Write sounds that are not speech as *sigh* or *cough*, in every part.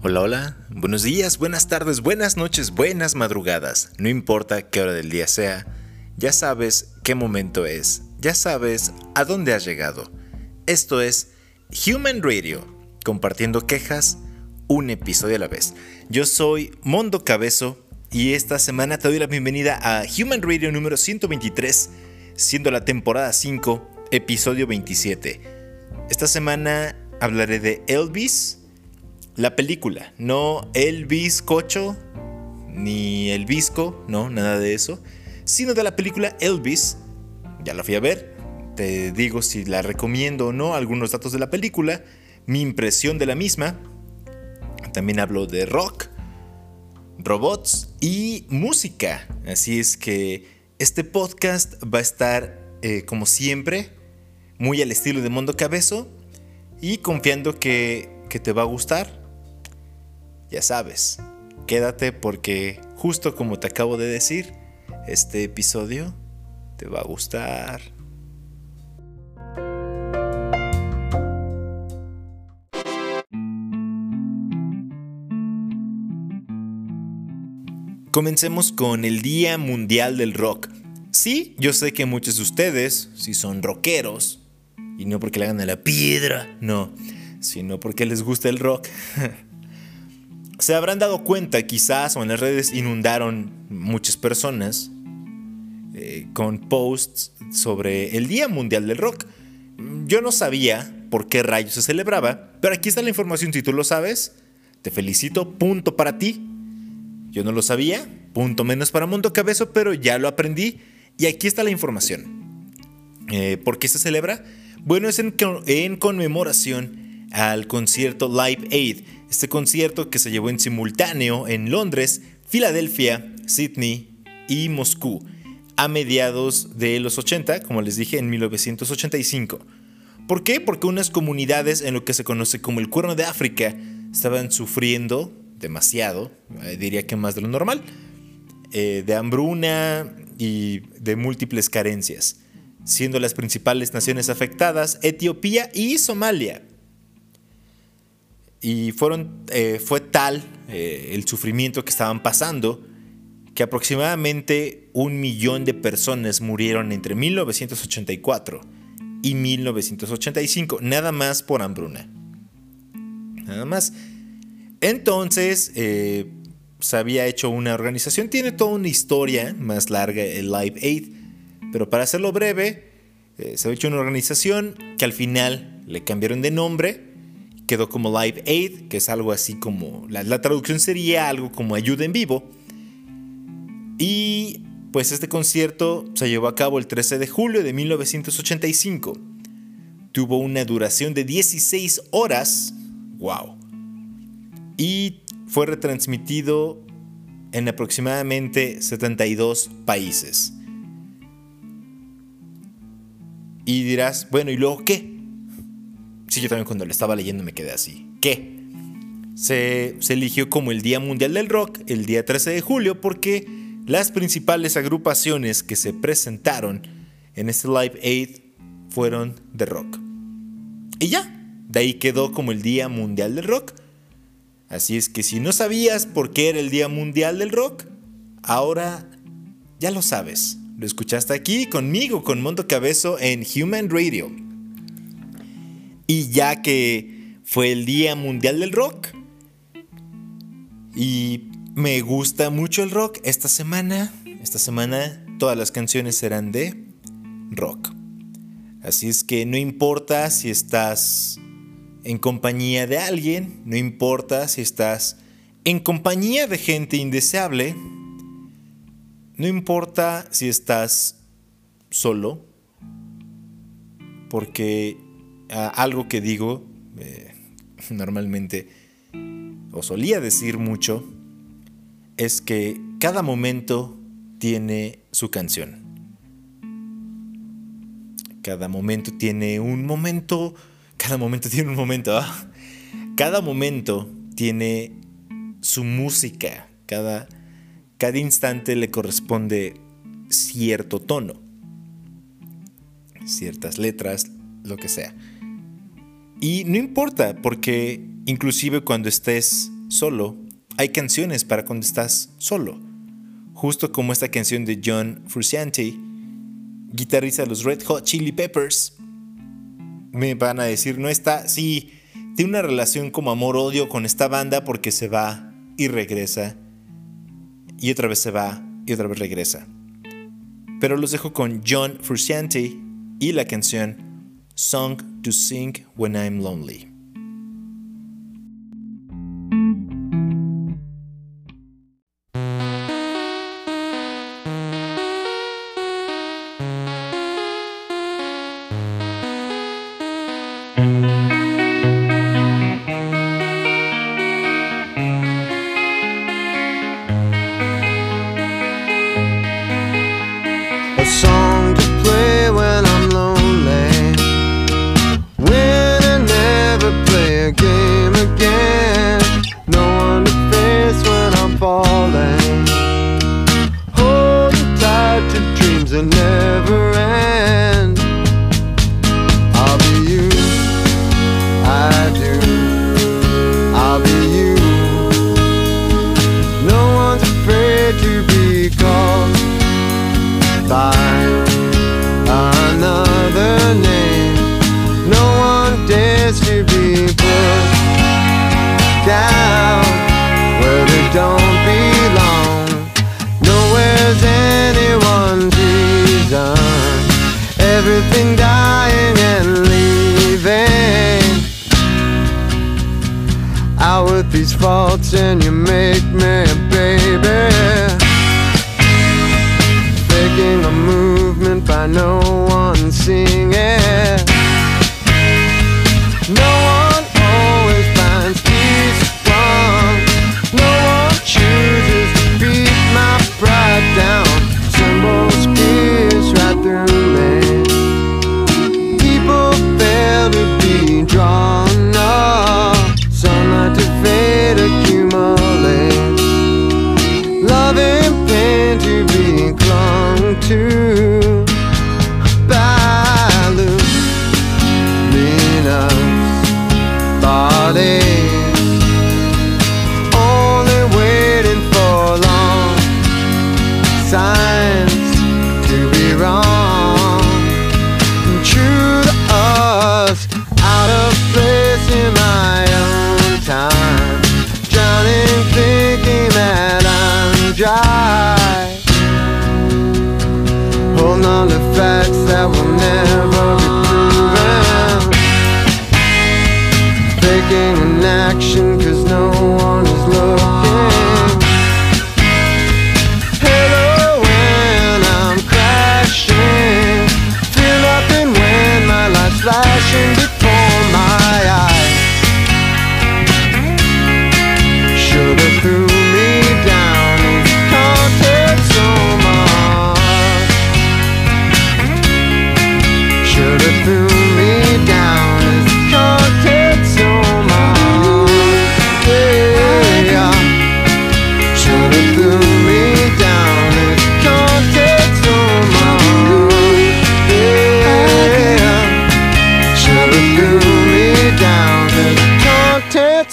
Hola, hola, buenos días, buenas tardes, buenas noches, buenas madrugadas. No importa qué hora del día sea, ya sabes qué momento es, ya sabes a dónde has llegado. Esto es Human Radio, compartiendo quejas un episodio a la vez. Yo soy Mondo Cabezo y esta semana te doy la bienvenida a Human Radio número 123, siendo la temporada 5, episodio 27. Esta semana hablaré de Elvis la película, no el bizcocho, ni el visco, no, nada de eso, sino de la película Elvis. Ya la fui a ver, te digo si la recomiendo o no, algunos datos de la película, mi impresión de la misma. También hablo de rock, robots y música. Así es que este podcast va a estar, eh, como siempre, muy al estilo de Mundo Cabezo y confiando que, que te va a gustar ya sabes, quédate porque justo como te acabo de decir, este episodio te va a gustar. Comencemos con el Día Mundial del Rock. Sí, yo sé que muchos de ustedes, si son rockeros, y no porque le hagan a la piedra, no, sino porque les gusta el rock, *laughs* Se habrán dado cuenta quizás o en las redes inundaron muchas personas eh, con posts sobre el Día Mundial del Rock. Yo no sabía por qué rayos se celebraba, pero aquí está la información si tú lo sabes. Te felicito, punto para ti. Yo no lo sabía, punto menos para Mundo Cabezo, pero ya lo aprendí y aquí está la información. Eh, ¿Por qué se celebra? Bueno, es en, en conmemoración al concierto Live Aid este concierto que se llevó en simultáneo en Londres, Filadelfia, Sydney y Moscú a mediados de los 80, como les dije, en 1985. ¿Por qué? Porque unas comunidades en lo que se conoce como el Cuerno de África estaban sufriendo demasiado, eh, diría que más de lo normal, eh, de hambruna y de múltiples carencias, siendo las principales naciones afectadas Etiopía y Somalia. Y fueron, eh, fue tal eh, el sufrimiento que estaban pasando que aproximadamente un millón de personas murieron entre 1984 y 1985, nada más por hambruna. Nada más. Entonces, eh, se había hecho una organización, tiene toda una historia más larga, el Live Aid, pero para hacerlo breve, se había hecho una organización que al final le cambiaron de nombre quedó como Live Aid, que es algo así como, la, traducción sería algo como ayuda en vivo. Y pues este concierto se llevó a cabo el 13 de julio de 1985. Tuvo una duración de 16 horas. ¡Wow! Y fue retransmitido en aproximadamente 72 países. Y dirás, bueno, ¿y luego qué? Sí, yo también cuando lo estaba leyendo me quedé así. ¿Qué? Se, eligió como el Día Mundial del Rock el día 13 de julio porque las principales agrupaciones que se presentaron en este Live Aid fueron de rock. Y ya, de ahí quedó como el Día Mundial del Rock. Así es que si no sabías por qué era el Día Mundial del Rock, ahora ya lo sabes. Lo escuchaste aquí conmigo, con Mondo Cabezo en Human Radio. Y ya que fue el Día Mundial del Rock y me gusta mucho el rock, esta semana, esta semana todas las canciones serán de rock. Así es que no importa si estás en compañía de alguien, no importa si estás en compañía de gente indeseable, no importa si estás solo, porque algo que digo eh, normalmente o solía decir mucho es que cada momento tiene su canción. Cada momento tiene un momento, cada momento *laughs* tiene un momento, ah. cada momento tiene su música, cada, cada instante le corresponde cierto tono, ciertas letras, lo que sea. Y no importa, porque inclusive cuando estés solo, hay canciones para cuando estás solo. Justo como esta canción de John Frusciante, guitarrista de los Red Hot Chili Peppers. Me van a decir, no está, sí, tiene una relación como amor-odio con esta banda porque se va y regresa. Y otra vez se va y otra vez regresa. Pero los dejo con John Frusciante y la canción Song to Sing When I'm Lonely. see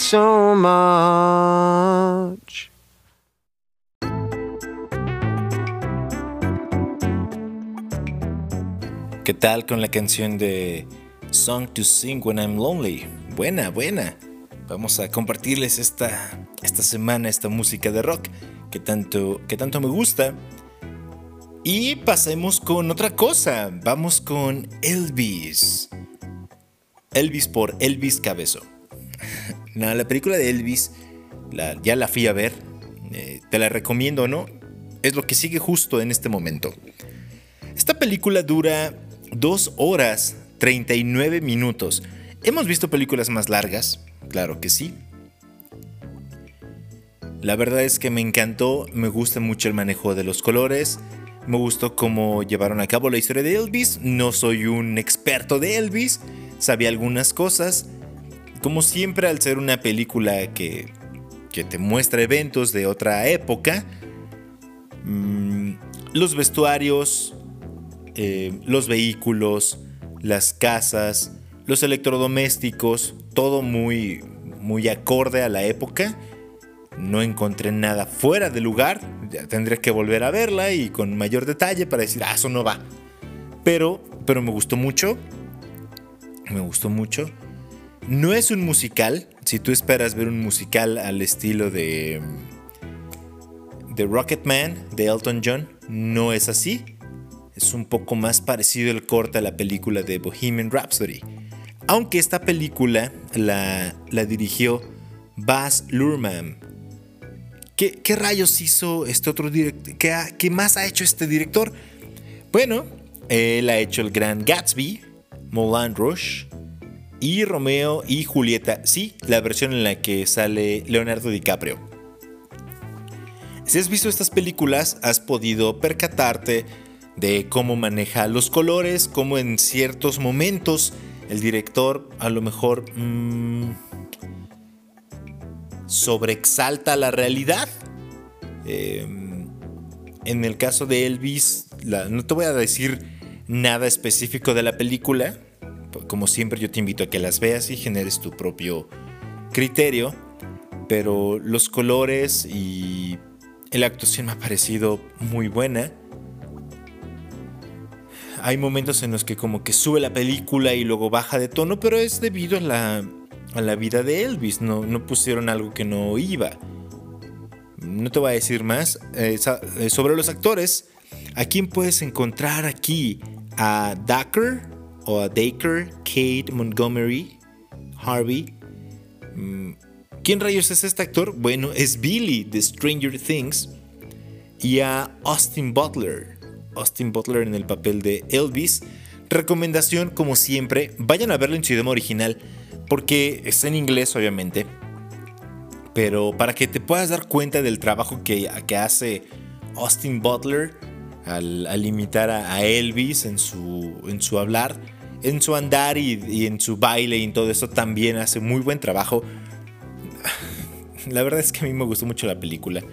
¿Qué tal con la canción de Song to Sing When I'm Lonely? Buena, buena. Vamos a compartirles esta, esta semana esta música de rock que tanto, que tanto me gusta. Y pasemos con otra cosa. Vamos con Elvis. Elvis por Elvis Cabezo. *laughs* la película de Elvis ya la fui a ver. Eh, te la recomiendo, ¿no? Es lo que sigue justo en este momento. Esta película dura 2 horas 39 minutos. ¿Hemos visto películas más largas? Claro que sí. La verdad es que me encantó, me gusta mucho el manejo de los colores, me gustó cómo llevaron a cabo la historia de Elvis, no soy un experto de Elvis, sabía algunas cosas, como siempre al ser una película que, que te muestra eventos de otra época, mm, los vestuarios, eh, los vehículos, las casas, los electrodomésticos, todo muy, muy acorde a la época No encontré nada fuera de lugar. Ya tendré que volver a verla y con mayor detalle para decir, ah, eso no va. Pero, pero me gustó mucho. Me gustó mucho. No es un musical. Si tú esperas ver un musical al estilo de. de Rocketman, de Elton John, no es así. Es un poco más parecido el corte a la película de Bohemian Rhapsody. Aunque esta película la, la dirigió Baz Luhrmann. ¿Qué, ¿Qué, rayos hizo este otro director? ¿Qué, ¿Qué, más ha hecho este director? Bueno, él ha hecho el Gran Gatsby, Moulin Rouge y Romeo y Julieta. Sí, la versión en la que sale Leonardo DiCaprio. Si has visto estas películas, has podido percatarte de cómo maneja los colores, cómo en ciertos momentos el director a lo mejor mmm, sobreexalta la realidad. Eh, en el caso de Elvis, no te voy a decir nada específico de la película. Como siempre yo te invito a que las veas y generes tu propio criterio. Pero los colores y la actuación me ha parecido muy buena. Hay momentos en los que como que sube la película y luego baja de tono, pero es debido a la, a la vida de Elvis. No, no pusieron algo que no iba. No te voy a decir más. Eh, sobre los actores, ¿a quién puedes encontrar aquí? A Dacker o a Daker, Kate Montgomery, Harvey. Mm, ¿Quién rayos es este actor? Bueno, es Billy de Stranger Things. Y a Austin Butler. Austin Butler en el papel de Elvis. Recomendación, como siempre, vayan a verlo en su idioma original. Porque está en inglés, obviamente. Pero para que te puedas dar cuenta del trabajo que, hace Austin Butler al, imitar a, Elvis en su, en su hablar, en su andar y, en su baile y en todo eso también hace muy buen trabajo. *laughs* La verdad es que a mí me gustó mucho la película.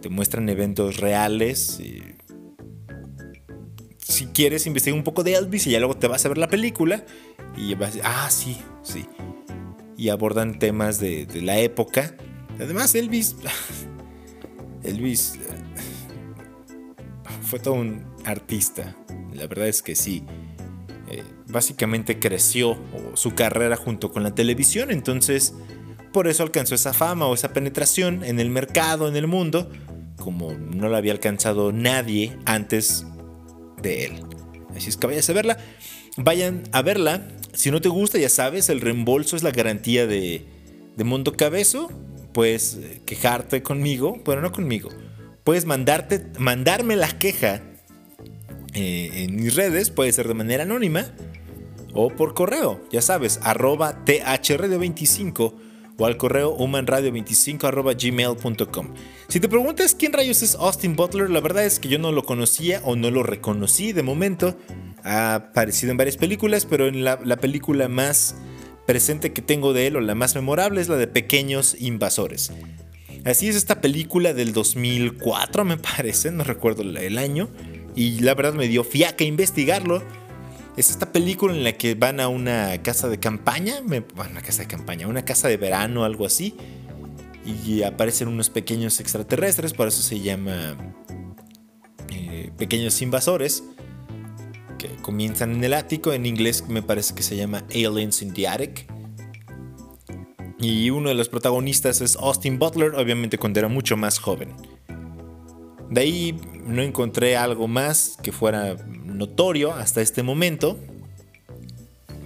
Te muestran eventos reales. si quieres investigar un poco de Elvis y ya luego te vas a ver la película y vas ah, sí, sí. Y abordan temas de, de la época. Además, Elvis... *laughs* Elvis fue todo un artista. La verdad es que sí. Eh, básicamente creció su carrera junto con la televisión, entonces por eso alcanzó esa fama o esa penetración en el mercado, en el mundo, como no la había alcanzado nadie antes de él. Así es que vayas a verla. Vayan a verla. Si no te gusta, ya sabes, el reembolso es la garantía de, de Mundo Cabezo. Puedes eh, quejarte conmigo, pero no conmigo puedes mandarte, mandarme la queja eh, en mis redes, puede ser de manera anónima o por correo, ya sabes, arroba thradio25 o al correo humanradio25 arroba gmail.com. Si te preguntas quién rayos es Austin Butler, la verdad es que yo no lo conocía o no lo reconocí de momento. Ha aparecido en varias películas, pero en la, la película más presente que tengo de él o la más memorable es la de Pequeños Invasores. Así es esta película del 2004, me parece, no recuerdo el año. Y la verdad me dio fiaca investigarlo. Es esta película en la que van a una casa de campaña, una casa de campaña, una casa de verano, algo así. Y aparecen unos pequeños extraterrestres, por eso se llama eh, Pequeños Invasores, que comienzan en el ático. En inglés me parece que se llama Aliens in the Attic. Y uno de los protagonistas es Austin Butler, obviamente cuando era mucho más joven. De ahí no encontré algo más que fuera notorio hasta este momento.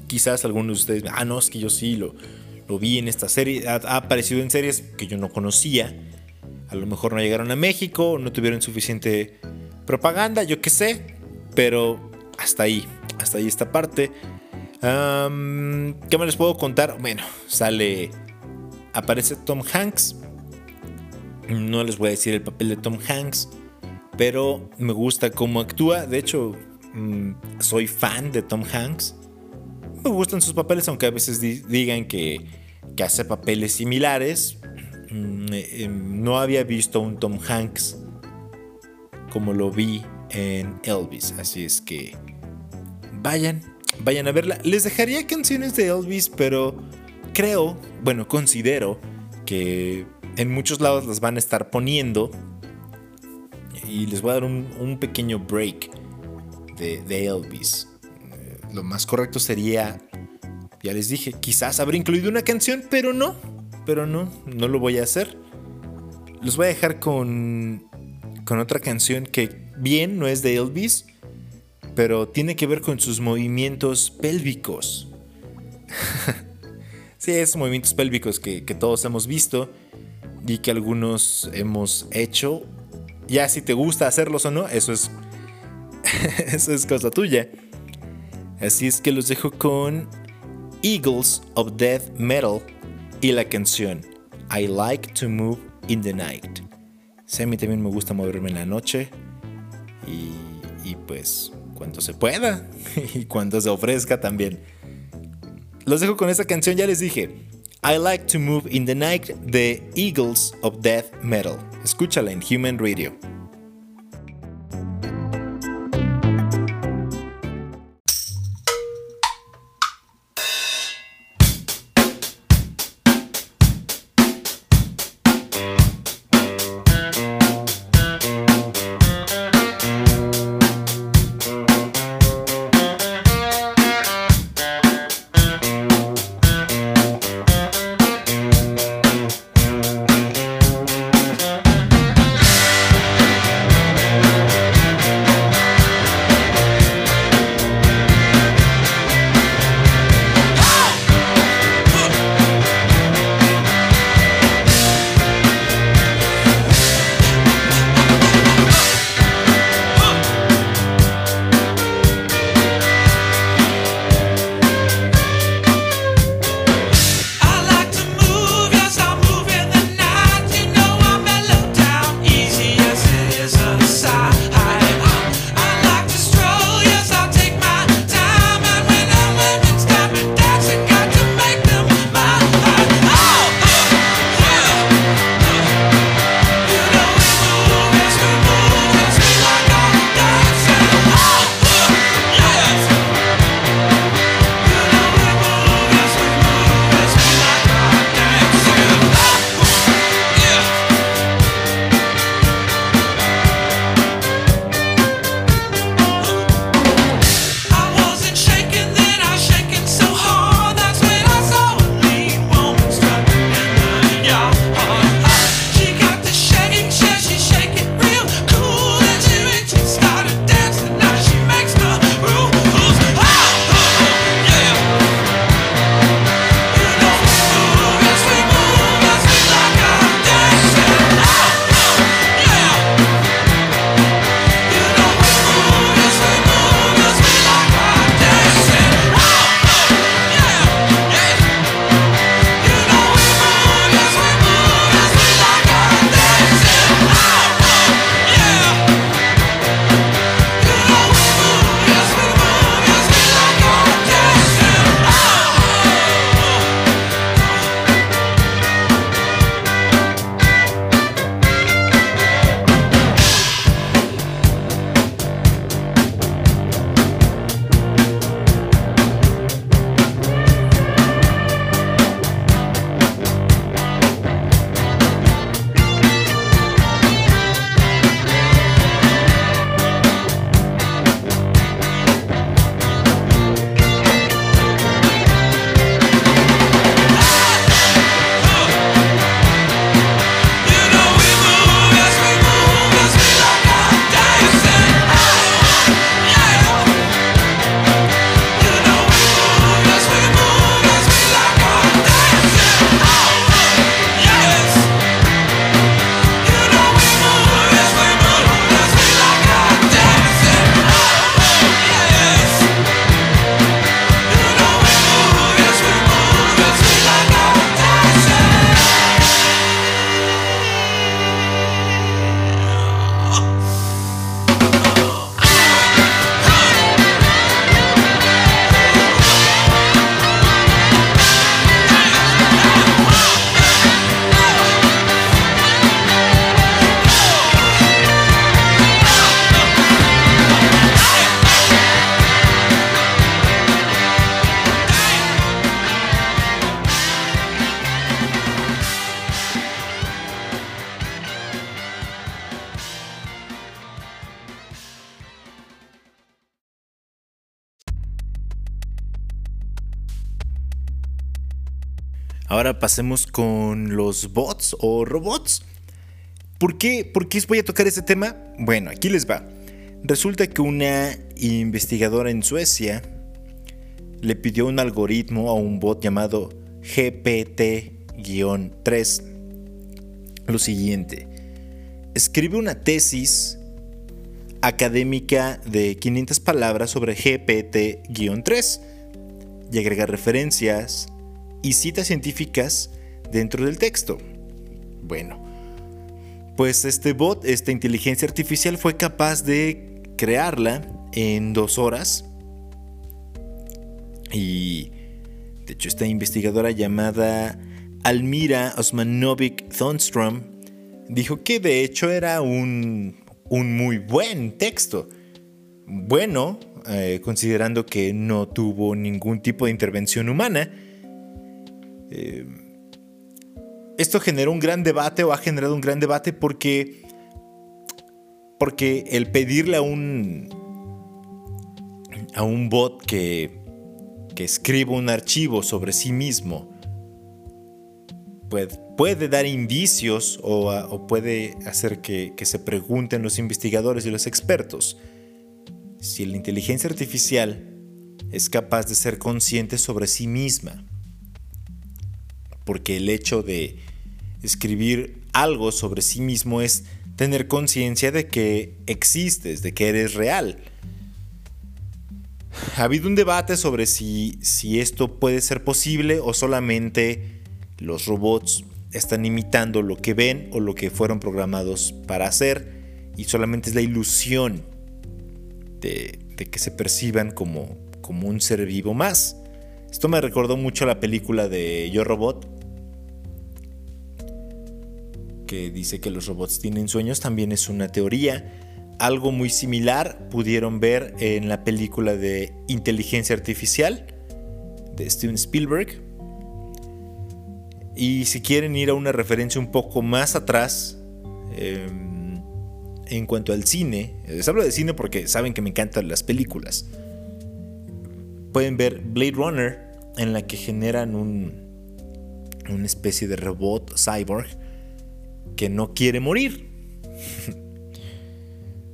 Quizás algunos de ustedes, ah, no, es que yo sí lo, vi en esta serie. Ha, ha, aparecido en series que yo no conocía. A lo mejor no llegaron a México, no tuvieron suficiente propaganda, yo qué sé. Pero hasta ahí, hasta ahí esta parte. ¿Qué me les puedo contar? Bueno, sale aparece Tom Hanks. No les voy a decir el papel de Tom Hanks, pero me gusta cómo actúa. De hecho, mm, soy fan de Tom Hanks. Me gustan sus papeles, aunque a veces digan que, que hace papeles similares. Mm, eh, em, no había visto un Tom Hanks como lo vi en Elvis. Así es que vayan, vayan a verla. Les dejaría canciones de Elvis, pero creo, bueno, considero que en muchos lados las van a estar poniendo. Y les voy a dar un, pequeño break de, Elvis. Eh, lo más correcto sería, ya les dije, quizás haber incluido una canción, pero no. Pero no, no lo voy a hacer. Los voy a dejar con, con otra canción que bien no es de Elvis, pero tiene que ver con sus movimientos pélvicos. *laughs* sí, esos movimientos pélvicos que, que todos hemos visto y que algunos hemos hecho. Ya si te gusta hacerlos o no, eso es, *laughs* eso es cosa tuya. Así es que los dejo con Eagles of Death Metal y la canción I Like to Move in the Night. Sí, a mí también me gusta moverme en la noche y, y pues cuando se pueda *laughs* y cuando se ofrezca también. Los dejo con esta canción, ya les dije. I Like to Move in the Night The Eagles of Death Metal. Escúchala en Human Radio. Pasemos con los bots o robots. ¿Por qué, ¿Por qué voy a tocar este tema? Bueno, aquí les va. Resulta que una investigadora en Suecia le pidió un algoritmo a un bot llamado GPT-3 lo siguiente. Escribe una tesis académica de 500 palabras sobre GPT-3 y agrega referencias y citas científicas dentro del texto. Bueno, pues este bot, esta inteligencia artificial fue capaz de crearla en dos horas. Y de hecho esta investigadora llamada Almira Osmanovic Thunstrom dijo que de hecho era un, un muy buen texto. Bueno, eh, considerando que no tuvo ningún tipo de intervención humana. Eh, esto generó un gran debate o ha generado un gran debate porque, porque el pedirle a un, a un bot que, que escriba un archivo sobre sí mismo puede, puede dar indicios o, puede hacer que, que se pregunten los investigadores y los expertos si la inteligencia artificial es capaz de ser consciente sobre sí misma. Porque el hecho de escribir algo sobre sí mismo es tener conciencia de que existes, de que eres real. Ha habido un debate sobre si, si esto puede ser posible o solamente los robots están imitando lo que ven o lo que fueron programados para hacer y solamente es la ilusión de, que se perciban como, como un ser vivo más. Esto me recordó mucho a la película de Yo Robot, que dice que los robots tienen sueños, también es una teoría. Algo muy similar pudieron ver en la película de Inteligencia Artificial de Steven Spielberg. Y si quieren ir a una referencia un poco más atrás, eh, en cuanto al cine, les hablo de cine porque saben que me encantan las películas. Pueden ver Blade Runner, en la que generan un, una especie de robot cyborg que no quiere morir.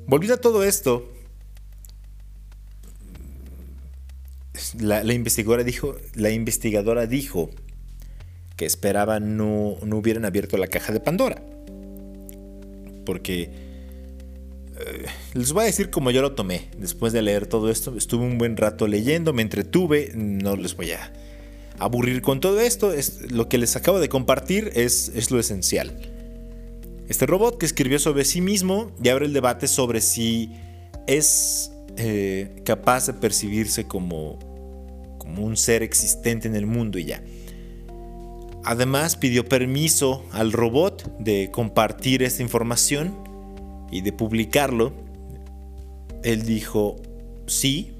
Volviendo a todo esto, la, investigadora dijo, la investigadora dijo que esperaba no, no hubieran abierto la caja de Pandora. Porque eh, les voy a decir cómo yo lo tomé. Después de leer todo esto, estuve un buen rato leyendo, me entretuve, no les voy a aburrir con todo esto. Es, lo que les acabo de compartir es, es lo esencial. Este robot que escribió sobre sí mismo y abre el debate sobre si es eh, capaz de percibirse como, como un ser existente en el mundo y ya. Además pidió permiso al robot de compartir esta información y de publicarlo, él dijo sí.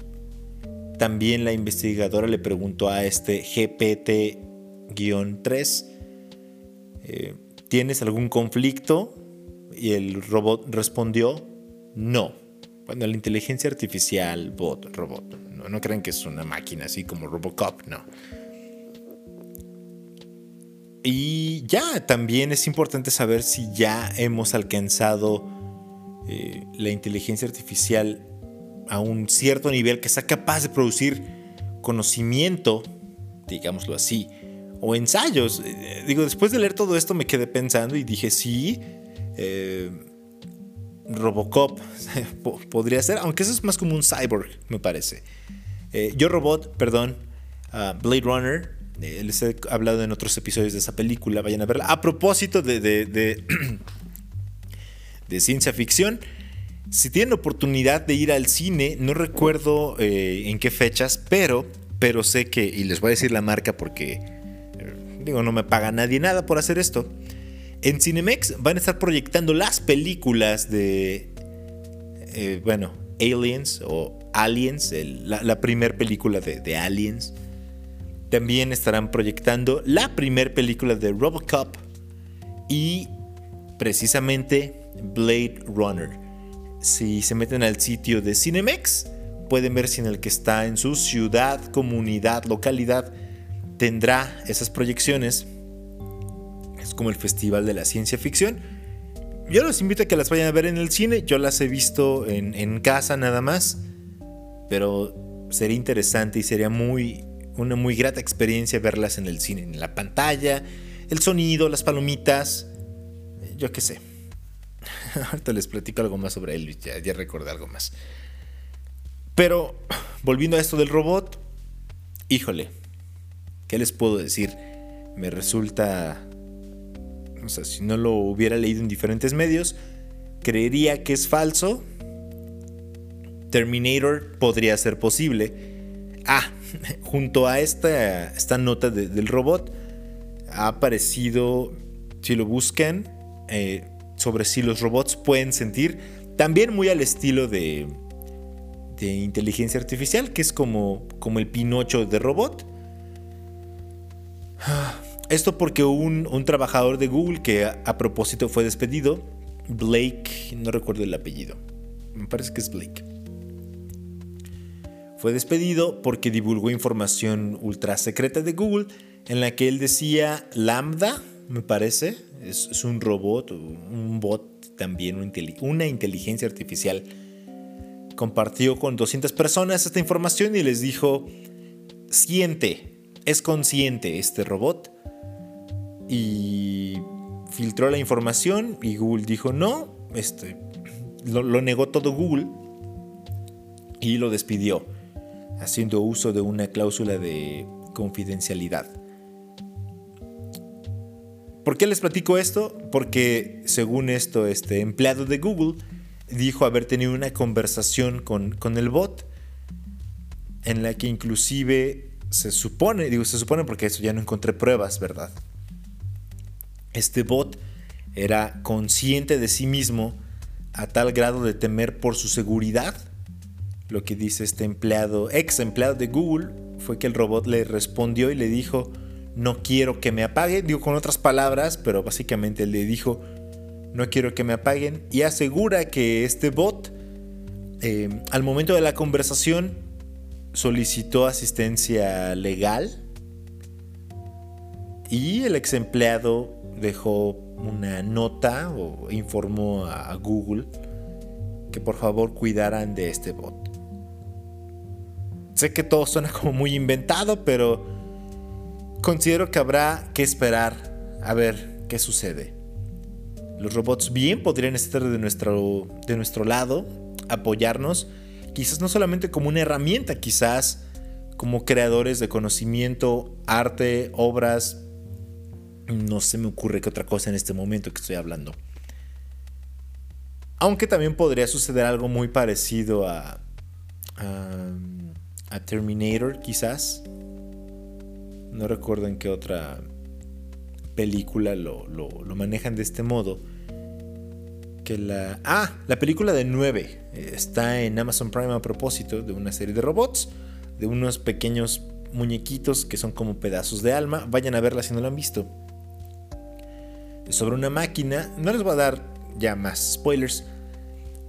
También la investigadora le preguntó a este GPT-3, eh, ¿tienes algún conflicto? Y el robot respondió, no. Bueno, la inteligencia artificial, bot, robot, no, no crean que es una máquina así como Robocop, no. Y ya, también es importante saber si ya hemos alcanzado eh, la inteligencia artificial a un cierto nivel que sea capaz de producir conocimiento, digámoslo así, o ensayos. Eh, digo, después de leer todo esto me quedé pensando y dije, sí, eh, Robocop *laughs* podría ser, aunque eso es más como un cyborg, me parece. Yo Robot, perdón, Blade Runner, les he hablado en otros episodios de esa película, vayan a verla. A propósito de *clears throat* de ciencia ficción. Si tienen oportunidad de ir al cine, no recuerdo eh, en qué fechas, pero, pero sé que, y les voy a decir la marca porque, eh, digo, no me paga nadie nada por hacer esto. En Cinemex van a estar proyectando las películas de, eh, bueno, Aliens o Aliens, la, la primera película de, de, Aliens. También estarán proyectando la primera película de Robocop y precisamente Blade Runner. Si se meten al sitio de Cinemex, pueden ver si en el que está en su ciudad, comunidad, localidad, tendrá esas proyecciones. Es como el Festival de la Ciencia Ficción. Yo los invito a que las vayan a ver en el cine. Yo las he visto en, casa nada más. Pero sería interesante y sería muy, una muy grata experiencia verlas en el cine, en la pantalla, el sonido, las palomitas, yo qué sé. *laughs* Ahorita les platico algo más sobre él, ya recordé algo más. Pero volviendo a esto del robot, híjole, ¿qué les puedo decir? Me resulta, o sea, si no lo hubiera leído en diferentes medios, creería que es falso. Terminator podría ser posible. Ah, *laughs* junto a esta, esta nota del robot ha aparecido, si lo buscan, eh, sobre si los robots pueden sentir, también muy al estilo de, de inteligencia artificial, que es como, como el Pinocho de robot. Esto porque un, trabajador de Google que a, a, propósito fue despedido, Blake, no recuerdo el apellido, me parece que es Blake. Fue despedido porque divulgó información ultra secreta de Google en la que él decía Lambda, me parece, es, es un robot, un bot también, una inteligencia artificial. Compartió con 200 personas esta información y les dijo, siente, es consciente este robot. Y filtró la información y Google dijo, no, este, lo, negó todo Google y lo despidió, haciendo uso de una cláusula de confidencialidad. ¿Por qué les platico esto? Porque según esto, este empleado de Google dijo haber tenido una conversación con, con el bot en la que inclusive se supone, digo se supone porque eso ya no encontré pruebas, ¿verdad? Este bot era consciente de sí mismo a tal grado de temer por su seguridad. Lo que dice este empleado, ex empleado de Google, fue que el robot le respondió y le dijo, no quiero que me apaguen, digo con otras palabras, pero básicamente le dijo, no quiero que me apaguen, y asegura que este bot, eh, al momento de la conversación, solicitó asistencia legal y el ex empleado dejó una nota o informó a Google que por favor cuidaran de este bot. Sé que todo suena como muy inventado, pero considero que habrá que esperar a ver qué sucede. Los robots bien podrían estar de nuestro, de nuestro lado, apoyarnos, quizás no solamente como una herramienta, quizás como creadores de conocimiento, arte, obras. No se me ocurre qué otra cosa en este momento que estoy hablando. Aunque también podría suceder algo muy parecido a, a, a Terminator, quizás no recuerdo en qué otra película lo, manejan de este modo. Que la. Ah, la película de 9 está en Amazon Prime a propósito de una serie de robots, de unos pequeños muñequitos que son como pedazos de alma. Vayan a verla si no la han visto. Sobre una máquina, no les voy a dar ya más spoilers,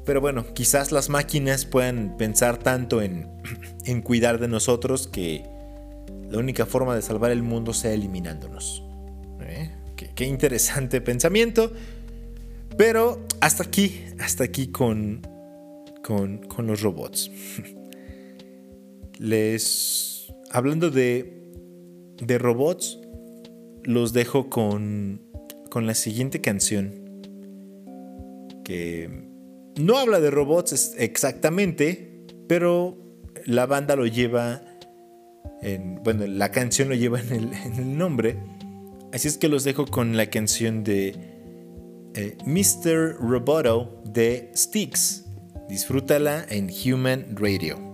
pero bueno, quizás las máquinas puedan pensar tanto en, *clears throat* en cuidar de nosotros que la única forma de salvar el mundo sea eliminándonos. ¿Eh? Qué, interesante pensamiento. Pero hasta aquí, hasta aquí con, con, los robots. *laughs* Les. Hablando de, de robots, los dejo con, con la siguiente canción. Que no habla de robots exactamente, pero la banda lo lleva bueno, la canción lo lleva en el, nombre. Así es que los dejo con la canción de eh, Mr. Roboto de Styx. Disfrútala en Human Radio.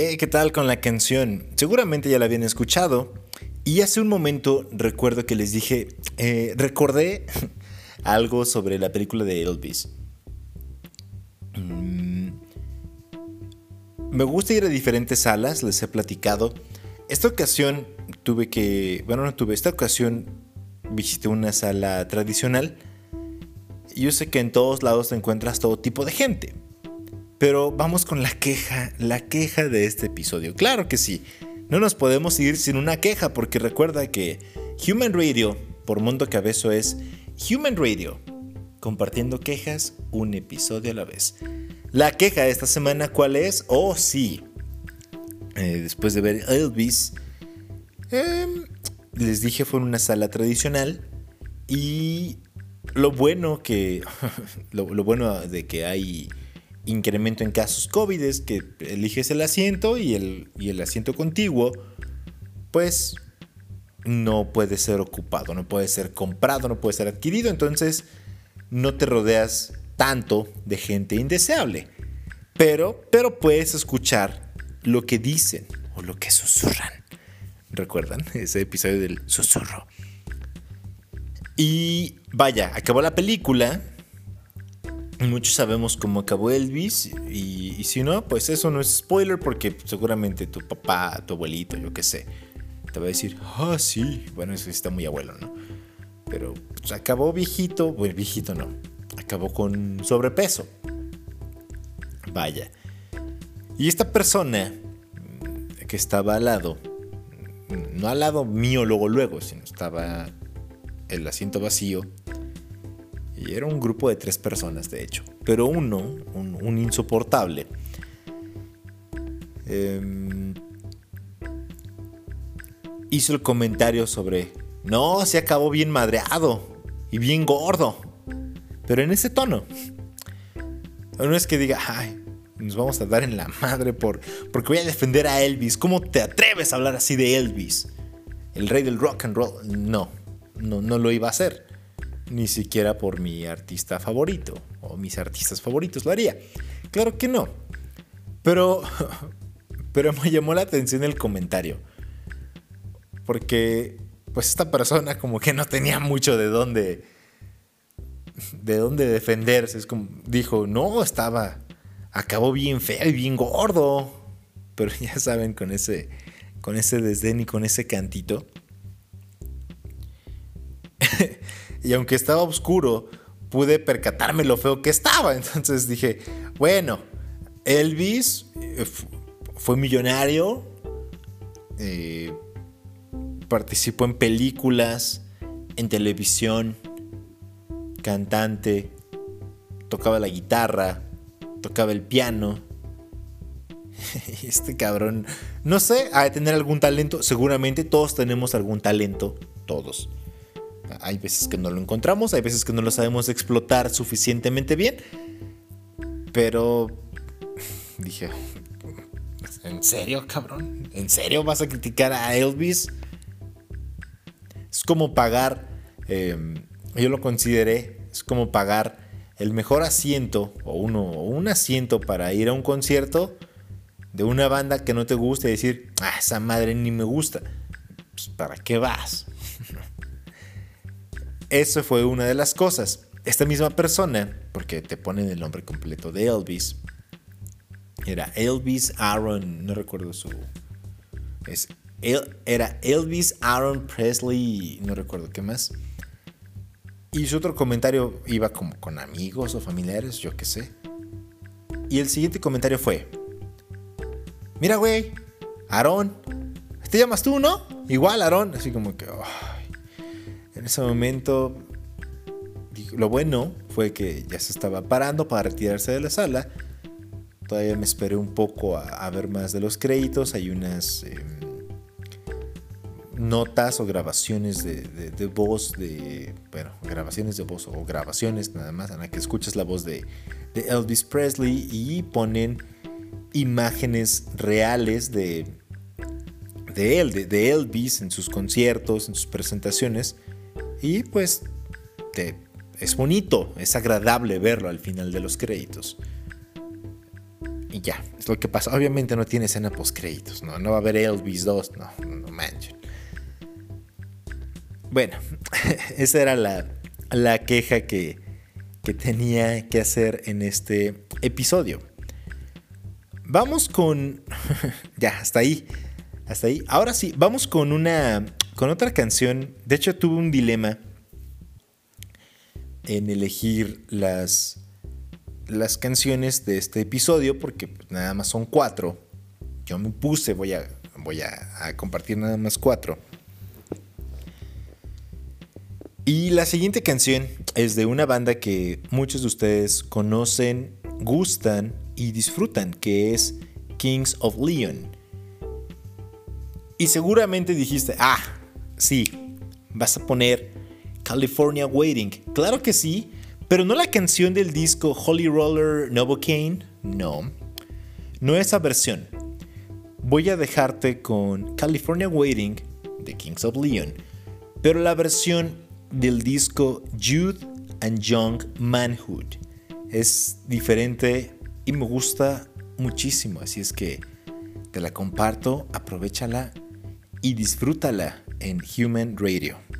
¿Qué tal con la canción? Seguramente ya la habían escuchado. Y hace un momento recuerdo que les dije, eh, recordé *laughs* algo sobre la película de Elvis. Mm, me gusta ir a diferentes salas, les he platicado. Esta ocasión tuve que, bueno, no tuve, esta ocasión visité una sala tradicional. Yo sé que en todos lados te encuentras todo tipo de gente. Pero vamos con la queja, la queja de este episodio. Claro que sí, no nos podemos ir sin una queja porque recuerda que Human Radio, por Mundo Cabezo, es Human Radio, compartiendo quejas un episodio a la vez. La queja de esta semana, ¿cuál es? Oh, sí. Eh, después de ver Elvis, em, les dije fue en una sala tradicional y lo bueno que *laughs* lo, bueno de que hay incremento en casos COVID es que eliges el asiento y el, y el asiento contiguo pues no puede ser ocupado, no puede ser comprado, no puede ser adquirido, entonces no te rodeas tanto de gente indeseable. Pero, pero puedes escuchar lo que dicen o lo que susurran. ¿Recuerdan ese episodio del susurro? Y vaya, acabó la película. Muchos sabemos cómo acabó Elvis. Y, y, si no, pues eso no es spoiler porque seguramente tu papá, tu abuelito, yo qué sé, te va a decir, ah, sí. Bueno, eso está muy abuelo, ¿no? Pero pues, acabó viejito. Bueno, viejito no. Acabó con sobrepeso. Vaya. Y esta persona que estaba al lado, no al lado mío luego luego, sino estaba el asiento vacío. Y era un grupo de tres personas, de hecho. Pero uno, un, insoportable, em, hizo el comentario sobre, no, se acabó bien madreado y bien gordo. Pero en ese tono. No es que diga, ay, nos vamos a dar en la madre por, porque voy a defender a Elvis. ¿Cómo te atreves a hablar así de Elvis? El rey del rock and roll. No, no, no lo iba a hacer. Ni siquiera por mi artista favorito o mis artistas favoritos lo haría. Claro que no. Pero, *laughs* pero me llamó la atención el comentario. Porque, pues esta persona como que no tenía mucho de dónde, de dónde defenderse. Es como, dijo, no, estaba, acabó bien feo y bien gordo. Pero *laughs* ya saben, con ese, con ese desdén y con ese cantito. Y aunque estaba oscuro, pude percatarme lo feo que estaba. *laughs* Entonces dije, bueno, Elvis eh, fue millonario, eh, participó en películas, en televisión, cantante, tocaba la guitarra, tocaba el piano. *laughs* Este cabrón, no sé, ha de tener algún talento. Seguramente todos tenemos algún talento, todos. Hay veces que no lo encontramos, hay veces que no lo sabemos explotar suficientemente bien. Pero *laughs* dije, ¿en serio, cabrón? ¿En serio vas a criticar a Elvis? Es como pagar, em, yo lo consideré, es como pagar el mejor asiento o, uno, o un asiento para ir a un concierto de una banda que no te gusta y decir, ah, esa madre ni me gusta. Pues, ¿Para qué vas? *laughs* Eso fue una de las cosas. Esta misma persona, porque te ponen el nombre completo de Elvis, era Elvis Aaron, no recuerdo su... Es, era Elvis Aaron Presley, no recuerdo qué más. Y su otro comentario iba como con amigos o familiares, yo qué sé. Y el siguiente comentario fue, mira güey, Aaron, te llamas tú, ¿no? Igual Aaron, así como que... En ese momento, lo bueno fue que ya se estaba parando para retirarse de la sala. Todavía me esperé un poco a, ver más de los créditos. Hay unas em, notas o grabaciones de, voz de. Bueno, grabaciones de voz o grabaciones nada más en la que escuchas la voz de, Elvis Presley y ponen imágenes reales de, de él, de, Elvis en sus conciertos, en sus presentaciones. Y pues es bonito, es agradable verlo al final de los créditos. Y ya, es lo que pasa. Obviamente no tiene escena post créditos, ¿no? No va a haber Elvis 2, no, no manchen. Bueno, *laughs* esa era la, la queja que, que tenía que hacer en este episodio. Vamos con... *laughs* ya, hasta ahí. Hasta ahí. Ahora sí, vamos con una... Con otra canción. De hecho, tuve un dilema en elegir las, las canciones de este episodio porque pues, nada más son cuatro. Yo me puse, voy a, voy a compartir nada más cuatro. Y la siguiente canción es de una banda que muchos de ustedes conocen, gustan y disfrutan, que es Kings of Leon. Y seguramente dijiste, ah, sí, vas a poner California Waiting. Claro que sí, pero no la canción del disco Holy Roller Novocaine, no. No esa versión. Voy a dejarte con California Waiting de Kings of Leon, pero la versión del disco Youth and Young Manhood. Es diferente y me gusta muchísimo, así es que te la comparto, aprovechala y disfrútala en Human Radio.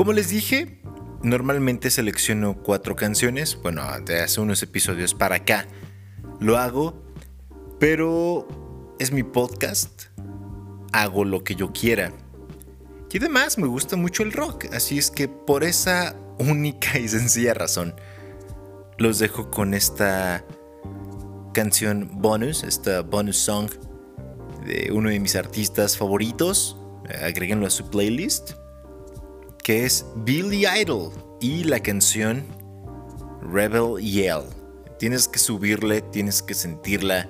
Como les dije, normalmente selecciono cuatro canciones, bueno, de hace unos episodios para acá. lo hago, pero es mi podcast, hago lo que yo quiera. Y además me gusta mucho el rock, así es que por esa única y sencilla razón los dejo con esta canción bonus, esta bonus song de uno de mis artistas favoritos, agréguenlo a su playlist, que es Billy Idol y la canción Rebel Yell. Tienes que subirle, tienes que sentirla,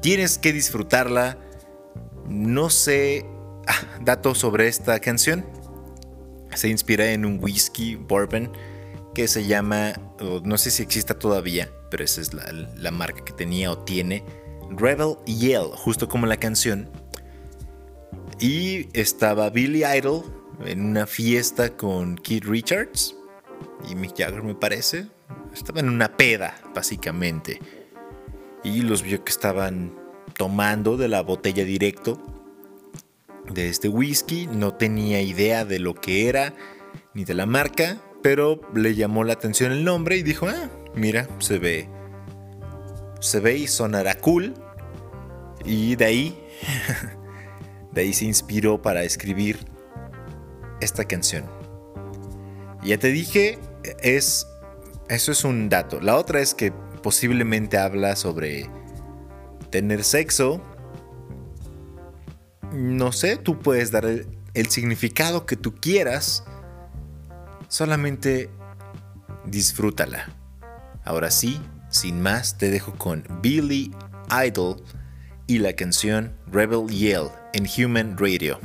tienes que disfrutarla. No sé Ah, dato sobre esta canción. Se inspira en un whisky bourbon que se llama, no sé si exista todavía, pero esa es la, marca que tenía o tiene, Rebel Yell, justo como la canción. Y estaba Billy Idol en una fiesta con Keith Richards y Mick Jagger, me parece. Estaba en una peda, básicamente. Y los vio que estaban tomando de la botella directo de este whisky, no tenía idea de lo que era ni de la marca, pero le llamó la atención el nombre y dijo, ah, mira, se ve, se ve y sonará cool. Y de ahí, *laughs* de ahí se inspiró para escribir esta canción. Ya te dije, es, eso es un dato. La otra es que posiblemente habla sobre tener sexo no sé, tú puedes dar el, significado que tú quieras, solamente disfrútala. Ahora sí, sin más, te dejo con Billy Idol y la canción Rebel Yell en Human Radio.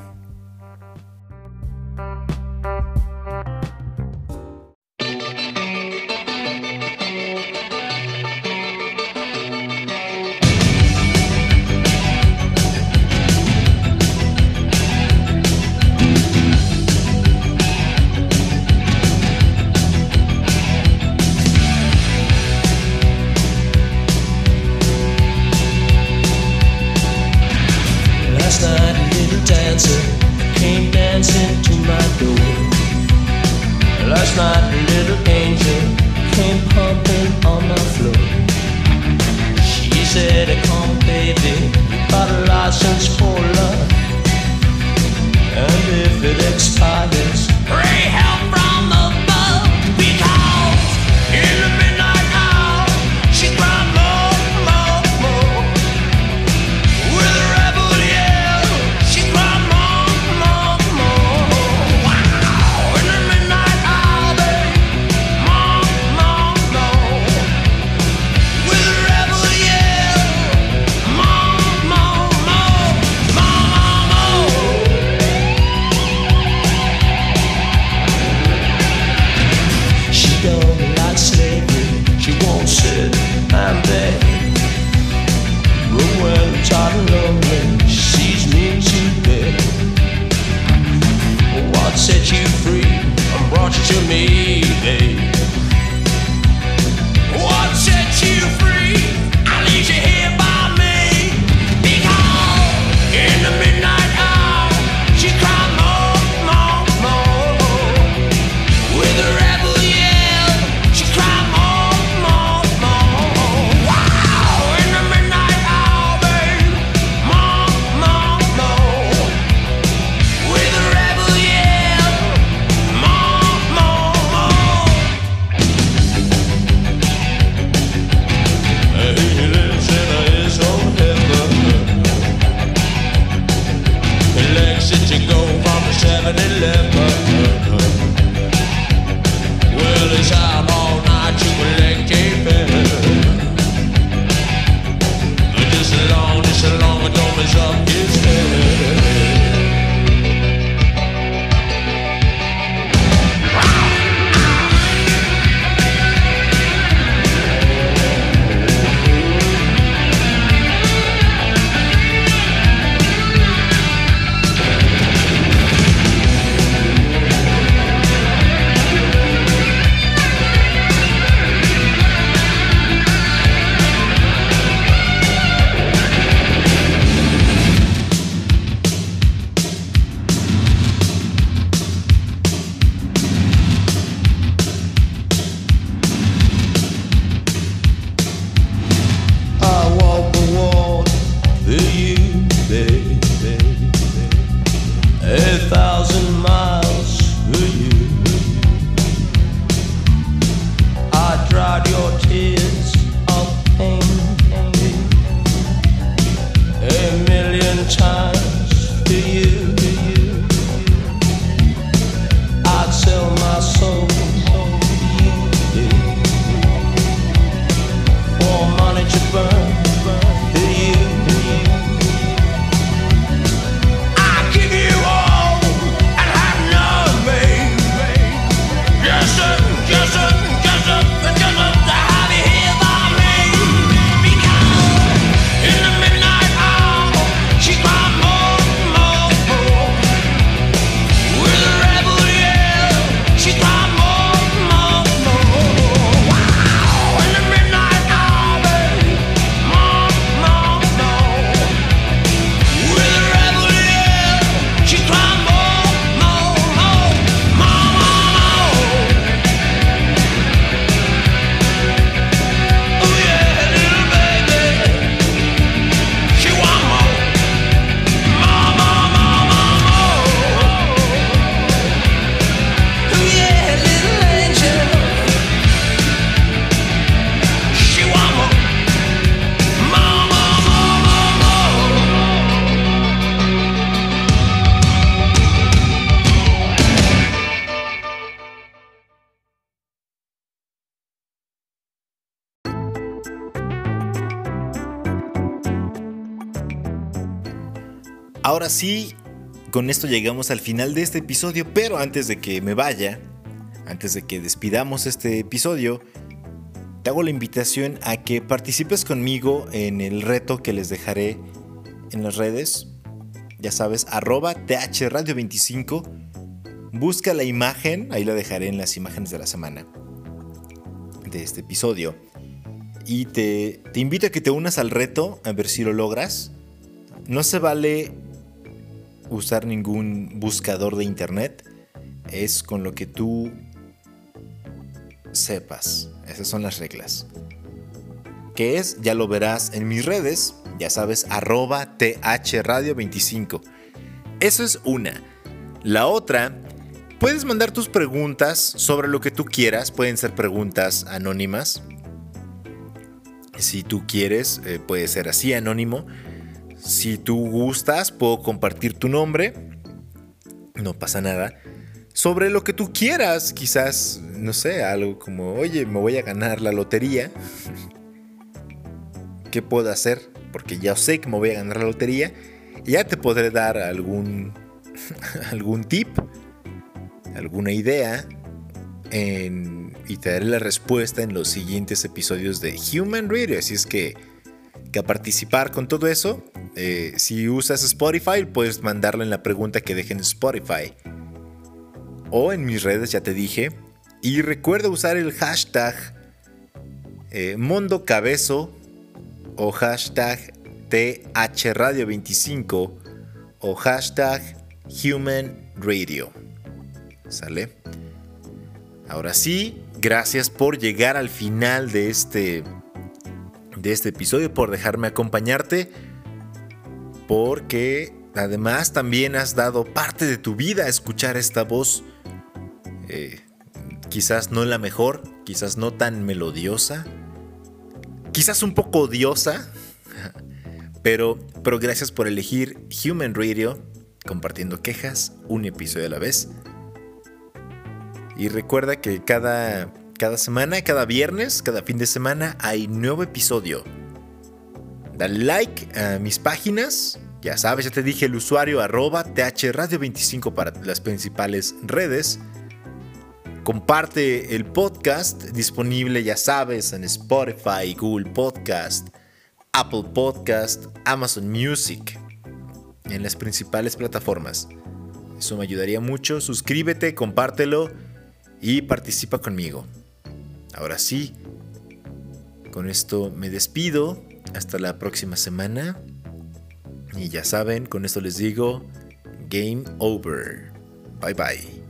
Ahora sí, con esto llegamos al final de este episodio, pero antes de que me vaya, antes de que despidamos este episodio, te hago la invitación a que participes conmigo en el reto que les dejaré en las redes. Ya sabes, arroba thradio25. Busca la imagen, ahí la dejaré en las imágenes de la semana de este episodio. Y te, te invito a que te unas al reto, a ver si lo logras. No se vale usar ningún buscador de internet. Es con lo que tú sepas. Esas son las reglas. ¿Qué es? Ya lo verás en mis redes. Ya sabes, arroba thradio25. Eso es una. La otra, puedes mandar tus preguntas sobre lo que tú quieras. Pueden ser preguntas anónimas. Si tú quieres, eh, puede ser así, anónimo. Si tú gustas, puedo compartir tu nombre. No pasa nada. Sobre lo que tú quieras, quizás, no sé, algo como, oye, me voy a ganar la lotería. *laughs* ¿Qué puedo hacer? Porque ya sé que me voy a ganar la lotería. Y ya te podré dar algún, *laughs* algún tip, alguna idea. y te daré la respuesta en los siguientes episodios de Human Radio. Así es que, que a participar con todo eso eh, si usas Spotify, puedes mandarlo en la pregunta que dejen en Spotify. O en mis redes, ya te dije. Y recuerda usar el hashtag eh, o hashtag THRadio25 o hashtag Human Radio. ¿Sale? Ahora sí, gracias por llegar al final de este, de este episodio, por dejarme acompañarte porque además también has dado parte de tu vida a escuchar esta voz. Eh, quizás no la mejor, quizás no tan melodiosa, quizás un poco odiosa, *laughs* pero, pero gracias por elegir Human Radio, compartiendo quejas un episodio a la vez. Y recuerda que cada, cada semana, cada viernes, cada fin de semana hay nuevo episodio Dale like a mis páginas. Ya sabes, ya te dije el usuario arroba thradio25 para las principales redes. Comparte el podcast disponible, ya sabes, en Spotify, Google Podcast, Apple Podcast, Amazon Music, en las principales plataformas. Eso me ayudaría mucho. Suscríbete, compártelo y participa conmigo. Ahora sí, con esto me despido. Hasta la próxima semana. Y ya saben, con esto les digo, game over. Bye bye.